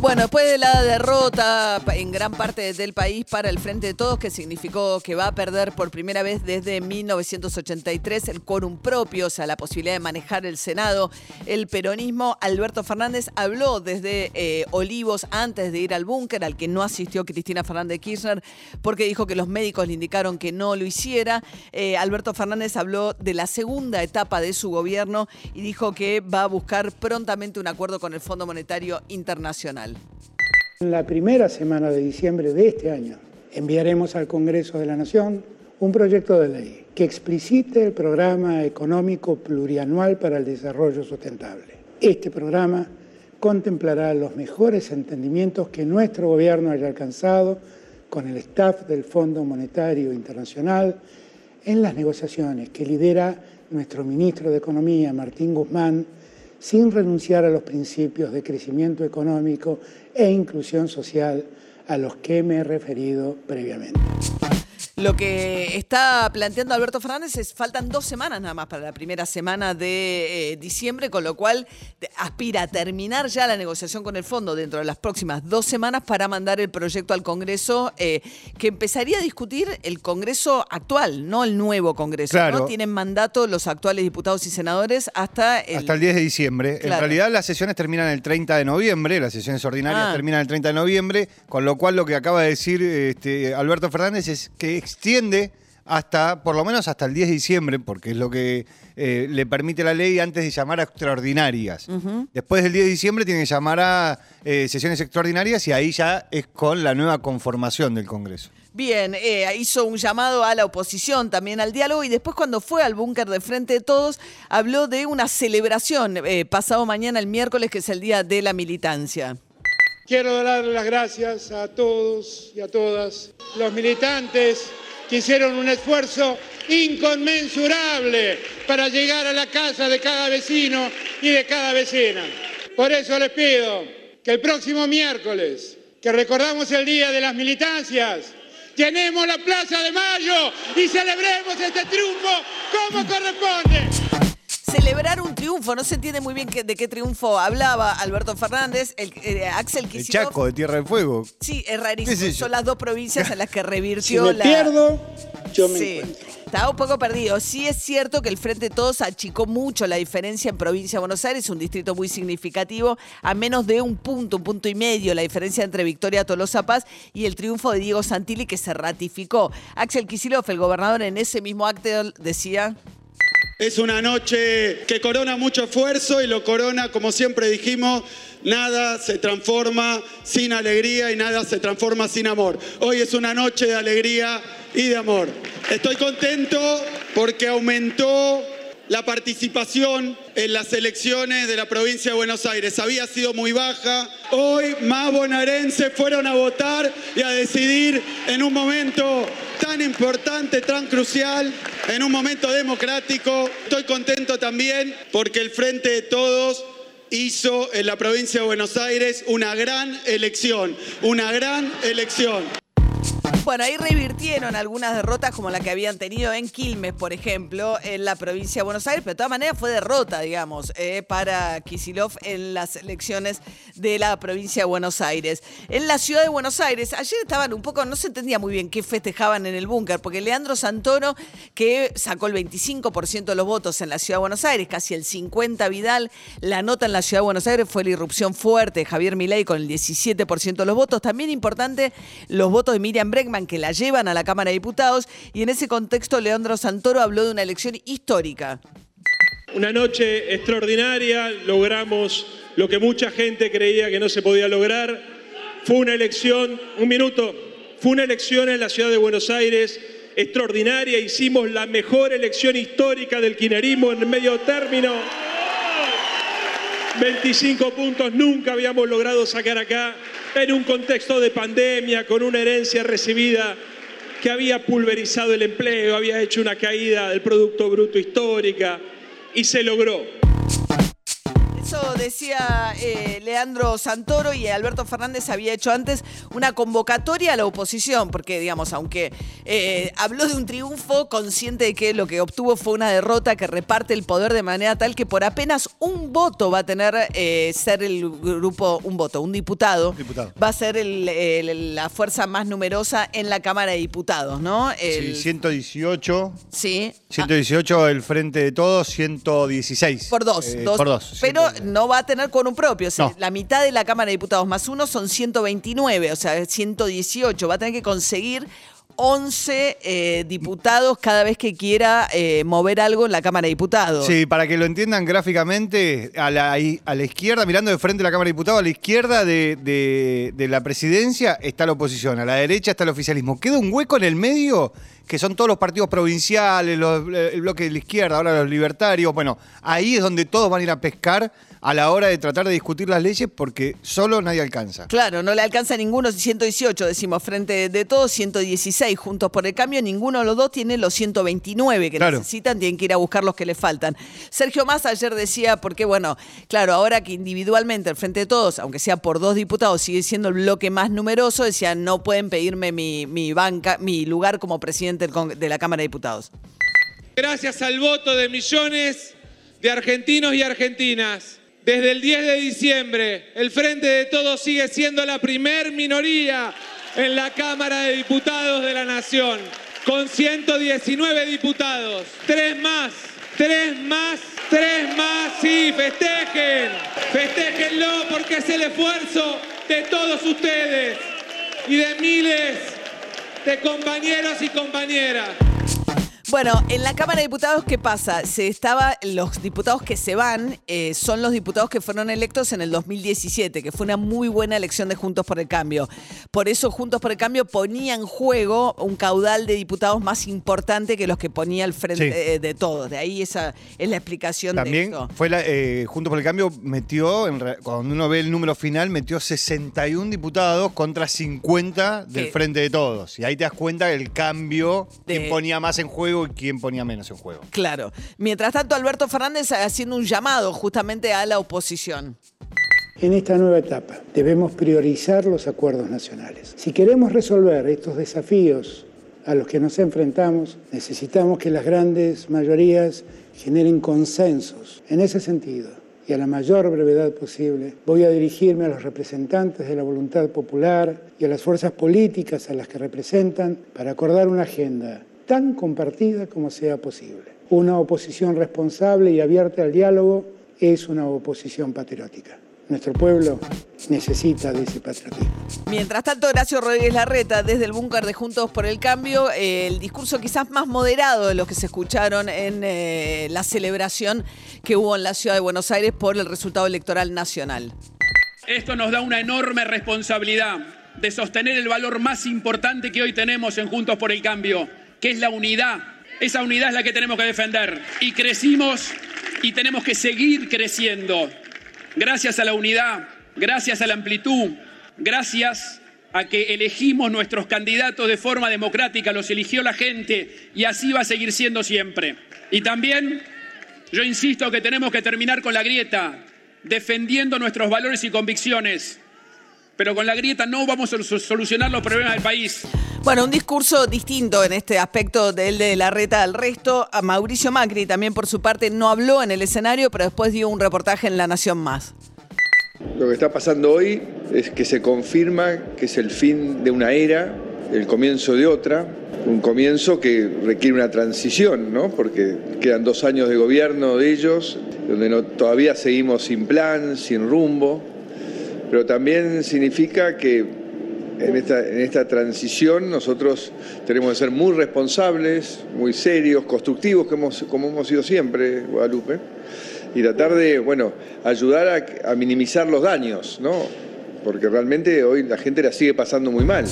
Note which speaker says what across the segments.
Speaker 1: Bueno, después de la derrota en gran parte del país para el Frente de Todos, que significó que va a perder por primera vez desde 1983 el quórum propio, o sea, la posibilidad de manejar el Senado, el peronismo, Alberto Fernández habló desde eh, Olivos antes de ir al búnker, al que no asistió Cristina Fernández Kirchner, porque dijo que los médicos le indicaron que no lo hiciera. Eh, Alberto Fernández habló de la segunda etapa de su gobierno y dijo que va a buscar prontamente un acuerdo con el Fondo Monetario Internacional.
Speaker 2: En la primera semana de diciembre de este año enviaremos al Congreso de la Nación un proyecto de ley que explicite el programa económico plurianual para el desarrollo sustentable. Este programa contemplará los mejores entendimientos que nuestro gobierno haya alcanzado con el staff del Fondo Monetario Internacional en las negociaciones que lidera nuestro ministro de Economía, Martín Guzmán, sin renunciar a los principios de crecimiento económico e inclusión social a los que me he referido previamente.
Speaker 1: Lo que está planteando Alberto Fernández es faltan dos semanas nada más para la primera semana de eh, diciembre, con lo cual aspira a terminar ya la negociación con el fondo dentro de las próximas dos semanas para mandar el proyecto al Congreso, eh, que empezaría a discutir el Congreso actual, no el nuevo Congreso.
Speaker 3: Claro.
Speaker 1: ¿no? Tienen mandato los actuales diputados y senadores hasta el,
Speaker 3: Hasta el 10 de diciembre. En
Speaker 1: Claro.
Speaker 3: realidad las sesiones terminan el 30 de noviembre, las sesiones ordinarias
Speaker 1: Ah.
Speaker 3: terminan el 30 de noviembre, con lo cual lo que acaba de decir este, Alberto Fernández es que extiende hasta, por lo menos hasta el 10 de diciembre, porque es lo que eh, le permite la ley antes de llamar a extraordinarias. Después del 10 de diciembre tiene que llamar a eh, sesiones extraordinarias y ahí ya es con la nueva conformación del Congreso.
Speaker 1: Bien, eh, hizo un llamado a la oposición, también al diálogo, y después cuando fue al búnker de Frente de Todos, habló de una celebración eh, pasado mañana, el miércoles, que es el Día de la Militancia.
Speaker 2: Quiero darle las gracias a todos y a todas los militantes que hicieron un esfuerzo inconmensurable para llegar a la casa de cada vecino y de cada vecina. Por eso les pido que el próximo miércoles, que recordamos el Día de las Militancias, llenemos la Plaza de Mayo y celebremos este triunfo como corresponde.
Speaker 1: Celebrar un triunfo, no se entiende muy bien qué- de qué triunfo hablaba Alberto Fernández, el, eh, Axel
Speaker 3: El
Speaker 1: Kicillof.
Speaker 3: Chaco de Tierra del Fuego.
Speaker 1: Sí, es
Speaker 3: ¿Qué
Speaker 1: rarísimo. Son las dos provincias en las que
Speaker 2: Si
Speaker 1: revirtió
Speaker 2: me
Speaker 1: la.
Speaker 2: pierdo, yo me
Speaker 1: Sí,
Speaker 2: encuentro.
Speaker 1: estaba un poco perdido. Sí es cierto que el Frente de Todos achicó mucho la diferencia en provincia de Buenos Aires, un distrito muy significativo, a menos de un punto, un punto y medio, la diferencia entre Victoria Tolosa Paz y el triunfo de Diego Santilli que se ratificó. Axel Kicillof, el gobernador, en ese mismo acto decía...
Speaker 4: Es una noche que corona mucho esfuerzo y lo corona, como siempre dijimos, nada se transforma sin alegría y nada se transforma sin amor. Hoy es una noche de alegría y de amor. Estoy contento porque aumentó la participación en las elecciones de la provincia de Buenos Aires. Había sido muy baja. Hoy más bonaerenses fueron a votar y a decidir en un momento tan importante, tan crucial, en un momento democrático. Estoy contento también porque el Frente de Todos hizo en la provincia de Buenos Aires una gran elección, una gran elección.
Speaker 1: Bueno, ahí revirtieron algunas derrotas como la que habían tenido en Quilmes, por ejemplo, en la provincia de Buenos Aires, pero de todas maneras fue derrota, digamos, eh, para Kisilov en las elecciones de la provincia de Buenos Aires. En la ciudad de Buenos Aires, ayer estaban un poco, no se entendía muy bien qué festejaban en el búnker, porque Leandro Santoro, que sacó el 25% de los votos en la ciudad de Buenos Aires, casi el 50% Vidal, la nota en la ciudad de Buenos Aires fue la irrupción fuerte de Javier Milei con el 17% de los votos. También importante los votos de Miriam Bregman que la llevan a la Cámara de Diputados y en ese contexto Leandro Santoro habló de una elección histórica.
Speaker 5: Una noche extraordinaria, logramos lo que mucha gente creía que no se podía lograr. Fue una elección, un minuto, fue una elección en la ciudad de Buenos Aires extraordinaria, hicimos la mejor elección histórica del kirchnerismo en medio término. 25 puntos nunca habíamos logrado sacar acá en un contexto de pandemia, con una herencia recibida que había pulverizado el empleo, había hecho una caída del Producto Bruto histórica y se logró.
Speaker 1: Eso decía eh, Leandro Santoro y Alberto Fernández había hecho antes una convocatoria a la oposición, porque, digamos, aunque eh, habló de un triunfo, consciente de que lo que obtuvo fue una derrota que reparte el poder de manera tal que por apenas un voto va a tener eh, ser el grupo, un voto, un diputado,
Speaker 3: Diputado.
Speaker 1: va a ser el- el- la fuerza más numerosa en la Cámara de Diputados, ¿no?
Speaker 3: Sí,
Speaker 1: El-
Speaker 3: 118.
Speaker 1: sí.
Speaker 3: 118 el frente de todos, 116.
Speaker 1: Por dos, dos.
Speaker 3: Por dos.
Speaker 1: Pero
Speaker 3: 116.
Speaker 1: No va a tener quórum propio. O sea,
Speaker 3: No.
Speaker 1: La mitad de la Cámara de Diputados más uno son 129, o sea, 118. Va a tener que conseguir 11 eh, diputados cada vez que quiera eh, mover algo en la Cámara de Diputados.
Speaker 3: Sí, para que lo entiendan gráficamente, a la, a la izquierda, mirando de frente a la Cámara de Diputados, a la izquierda de, de- de la presidencia está la oposición, a la derecha está el oficialismo. Queda un hueco en el medio, que son todos los partidos provinciales, los- el bloque de la izquierda, ahora los libertarios. Bueno, ahí es donde todos van a ir a pescar a la hora de tratar de discutir las leyes porque solo nadie alcanza.
Speaker 1: Claro, no le alcanza a ninguno, 118 decimos frente de todos, 116 juntos por el cambio, ninguno de los dos tiene los 129 que
Speaker 3: Claro.
Speaker 1: necesitan, tienen que ir a buscar los que le faltan. Sergio Massa ayer decía, porque bueno, claro, ahora que individualmente el frente de todos, aunque sea por dos diputados, sigue siendo el bloque más numeroso, decía, no pueden pedirme mi, mi banca, mi lugar como presidente de la Cámara de Diputados.
Speaker 6: Gracias al voto de millones de argentinos y argentinas. Desde el 10 de diciembre, el Frente de Todos sigue siendo la primer minoría en la Cámara de Diputados de la Nación, con 119 diputados. Tres más, tres más, tres más. Sí, festejen, festéjenlo porque es el esfuerzo de todos ustedes y de miles compañeros y compañeras.
Speaker 1: Bueno, en la Cámara de Diputados, ¿qué pasa? Se estaba, los diputados que se van eh, son los diputados que fueron electos en el 2017, que fue una muy buena elección de Juntos por el Cambio. Por eso Juntos por el Cambio ponía en juego un caudal de diputados más importante que los que ponía el frente
Speaker 3: Sí.
Speaker 1: de todos. De ahí esa es la explicación
Speaker 3: También
Speaker 1: de eso.
Speaker 3: fue la, eh, Juntos por el Cambio metió, en cuando uno ve el número final, metió 61 diputados contra 50 del Frente de Todos. Y ahí te das cuenta el cambio,
Speaker 1: De-
Speaker 3: quién ponía más en juego y quién ponía menos en juego.
Speaker 1: Claro. Mientras tanto, Alberto Fernández haciendo un llamado justamente a la oposición.
Speaker 2: En esta nueva etapa debemos priorizar los acuerdos nacionales. Si queremos resolver estos desafíos a los que nos enfrentamos, necesitamos que las grandes mayorías generen consensos. En ese sentido, y a la mayor brevedad posible, voy a dirigirme a los representantes de la voluntad popular y a las fuerzas políticas a las que representan para acordar una agenda tan compartida como sea posible. Una oposición responsable y abierta al diálogo es una oposición patriótica. Nuestro pueblo necesita de ese patriotismo.
Speaker 1: Mientras tanto, Horacio Rodríguez Larreta, desde el búnker de Juntos por el Cambio, eh, el discurso quizás más moderado de los que se escucharon en eh, la celebración que hubo en la ciudad de Buenos Aires por el resultado electoral nacional.
Speaker 7: Esto nos da una enorme responsabilidad de sostener el valor más importante que hoy tenemos en Juntos por el Cambio, que es la unidad. Esa unidad es la que tenemos que defender. Y crecimos y tenemos que seguir creciendo. Gracias a la unidad, gracias a la amplitud, gracias a que elegimos nuestros candidatos de forma democrática, los eligió la gente y así va a seguir siendo siempre. Y también yo insisto que tenemos que terminar con la grieta, defendiendo nuestros valores y convicciones. Pero con la grieta no vamos a sol- solucionar los problemas del país.
Speaker 1: Bueno, un discurso distinto en este aspecto del de Larreta al resto. Mauricio Macri también por su parte no habló en el escenario, pero después dio un reportaje en La Nación Más.
Speaker 8: Lo que está pasando hoy es que se confirma que es el fin de una era, el comienzo de otra, un comienzo que requiere una transición, ¿no? Porque quedan dos años de gobierno de ellos, donde todavía seguimos sin plan, sin rumbo, pero también significa que en esta, en esta transición nosotros tenemos que ser muy responsables, muy serios, constructivos, como hemos, como hemos sido siempre, Guadalupe, y tratar de, bueno, ayudar a, a minimizar los daños, ¿no? Porque realmente hoy la gente la sigue pasando muy mal.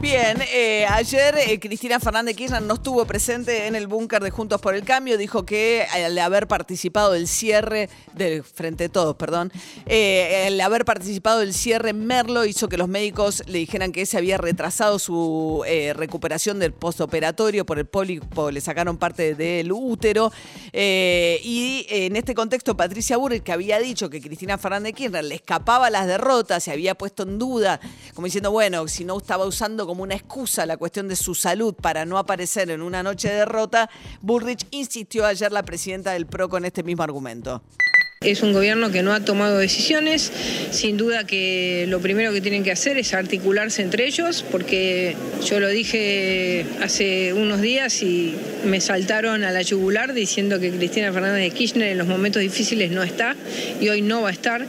Speaker 1: Bien, eh, ayer eh, Cristina Fernández Kirchner no estuvo presente en el búnker de Juntos por el Cambio. Dijo que al haber participado del cierre, del Frente de Todos, perdón, eh, al haber participado del cierre Merlo hizo que los médicos le dijeran que se había retrasado su eh, recuperación del postoperatorio por el pólipo, le sacaron parte del útero. Eh, y en este contexto, Patricia Burrich, que había dicho que Cristina Fernández Kirchner le escapaba las derrotas, se había puesto en duda, como diciendo, bueno, si no estaba usando como una excusa la cuestión de su salud para no aparecer en una noche de derrota, Burrich insistió ayer la presidenta del PRO con este mismo argumento.
Speaker 9: Es un gobierno que no ha tomado decisiones, sin duda que lo primero que tienen que hacer es articularse entre ellos, porque yo lo dije hace unos días y me saltaron a la yugular diciendo que Cristina Fernández de Kirchner en los momentos difíciles no está y hoy no va a estar,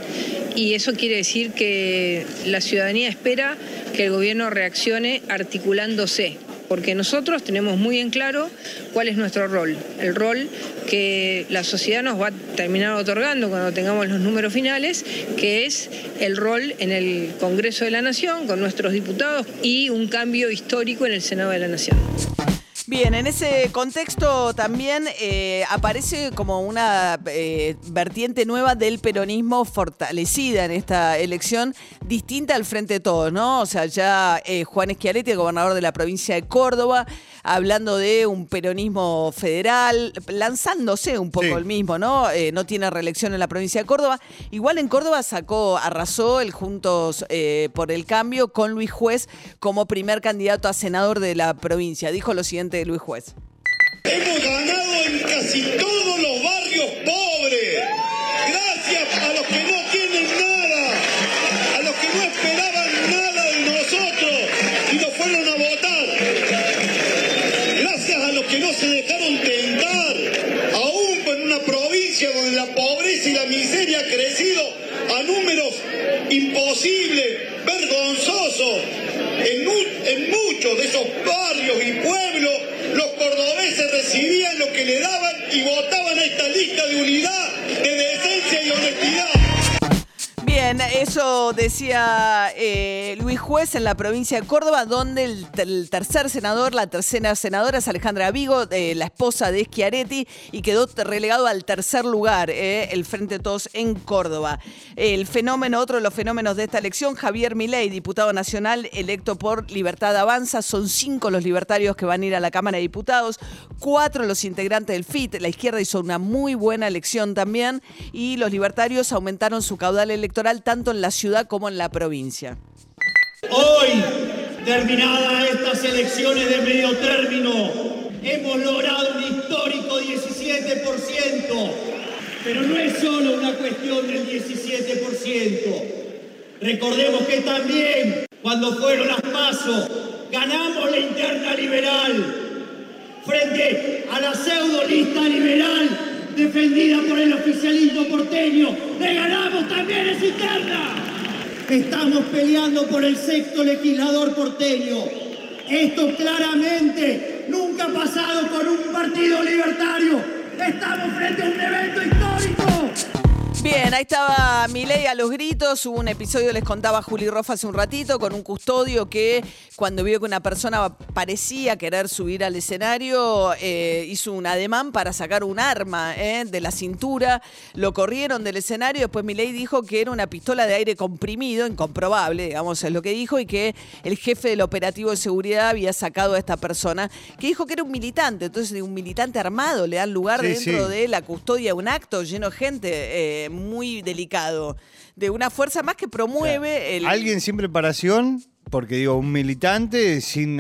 Speaker 9: y eso quiere decir que la ciudadanía espera que el gobierno reaccione articulándose porque nosotros tenemos muy en claro cuál es nuestro rol, el rol que la sociedad nos va a terminar otorgando cuando tengamos los números finales, que es el rol en el Congreso de la Nación con nuestros diputados y un cambio histórico en el Senado de la Nación.
Speaker 1: Bien, en ese contexto también eh, aparece como una eh, vertiente nueva del peronismo fortalecida en esta elección, distinta al Frente de Todos, ¿no? O sea, ya eh, Juan Schiaretti, el gobernador de la provincia de Córdoba, hablando de un peronismo federal, lanzándose un poco
Speaker 3: Sí.
Speaker 1: el mismo, ¿no? Eh, no tiene reelección en la provincia de Córdoba. Igual en Córdoba sacó, arrasó el Juntos eh, por el Cambio con Luis Juez como primer candidato a senador de la provincia. Dijo lo siguiente Luis Juez.
Speaker 10: Hemos ganado en casi todos los barrios pobres.
Speaker 1: Eso decía eh, Luis Juez en la provincia de Córdoba, donde el, tercer senador, la tercera senadora es Alejandra Vigo, eh, la esposa de Schiaretti, y quedó relegado al tercer lugar, eh, el Frente de Todos en Córdoba. El fenómeno, otro de los fenómenos de esta elección, Javier Milei, diputado nacional electo por Libertad Avanza, son cinco los libertarios que van a ir a la Cámara de Diputados, cuatro los integrantes del FIT, la izquierda hizo una muy buena elección también, y los libertarios aumentaron su caudal electoral tanto en la ciudad como en la provincia.
Speaker 10: Hoy, terminadas estas elecciones de medio término, hemos logrado un histórico 17%. Pero no es solo una cuestión del 17%. Recordemos que también, cuando fueron las pasos, ganamos la interna liberal frente a la pseudo lista liberal defendida por el oficialismo porteño. ¡Le ganamos también esa interna! Estamos peleando por el sexto legislador porteño. Esto claramente nunca ha pasado con un partido libertario. Estamos frente a un evento histórico.
Speaker 1: Bien, ahí estaba Milei a los gritos. Hubo un episodio, les contaba Juli Rofa hace un ratito, con un custodio que cuando vio que una persona parecía querer subir al escenario, eh, hizo un ademán para sacar un arma eh, de la cintura. Lo corrieron del escenario. Después Milei dijo que era una pistola de aire comprimido, incomprobable, digamos, es lo que dijo, y que el jefe del operativo de seguridad había sacado a esta persona, que dijo que era un militante. Entonces, un militante armado le dan lugar
Speaker 3: Sí,
Speaker 1: dentro
Speaker 3: sí.
Speaker 1: de la custodia de un acto lleno de gente eh, muy delicado, de una fuerza más que promueve el...
Speaker 3: Alguien sin preparación, porque digo, un militante sin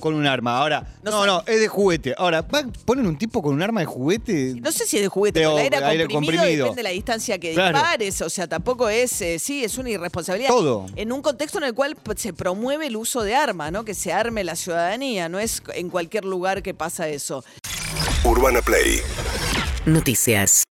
Speaker 3: con un arma. Ahora, no, no, es de juguete. Ahora, ¿va- ¿ponen un tipo con un arma de juguete?
Speaker 1: No sé si es de juguete,
Speaker 3: De
Speaker 1: pero el aire,
Speaker 3: aire
Speaker 1: comprimido,
Speaker 3: comprimido.
Speaker 1: depende de la distancia que
Speaker 3: Claro.
Speaker 1: dispares, o sea, tampoco es, eh, sí, es una irresponsabilidad.
Speaker 3: Todo.
Speaker 1: En un contexto en el cual pues, se promueve el uso de armas, ¿no? Que se arme la ciudadanía, no es en cualquier lugar que pasa eso.
Speaker 11: Urbana Play
Speaker 12: Noticias.